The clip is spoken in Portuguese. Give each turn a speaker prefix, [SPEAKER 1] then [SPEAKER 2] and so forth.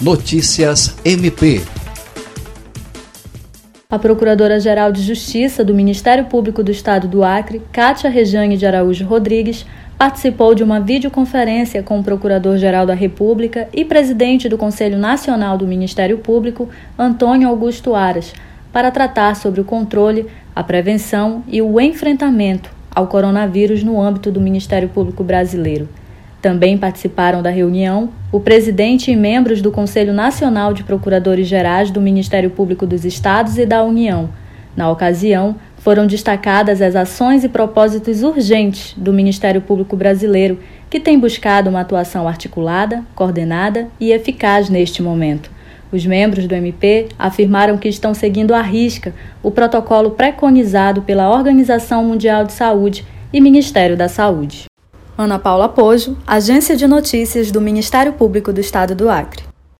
[SPEAKER 1] Notícias MP.
[SPEAKER 2] A Procuradora-Geral de Justiça do Ministério Público do Estado do Acre, Cátia Rejane de Araújo Rodrigues, participou de uma videoconferência com o Procurador-Geral da República e presidente do Conselho Nacional do Ministério Público, Antônio Augusto Aras, para tratar sobre o controle, a prevenção e o enfrentamento ao coronavírus no âmbito do Ministério Público Brasileiro. Também participaram da reunião o presidente e membros do Conselho Nacional de Procuradores Gerais do Ministério Público dos Estados e da União. Na ocasião, foram destacadas as ações e propósitos urgentes do Ministério Público Brasileiro, que tem buscado uma atuação articulada, coordenada e eficaz neste momento. Os membros do MP afirmaram que estão seguindo à risca o protocolo preconizado pela Organização Mundial de Saúde e Ministério da Saúde. Ana Paula Pojo, Agência de Notícias do Ministério Público do Estado do Acre.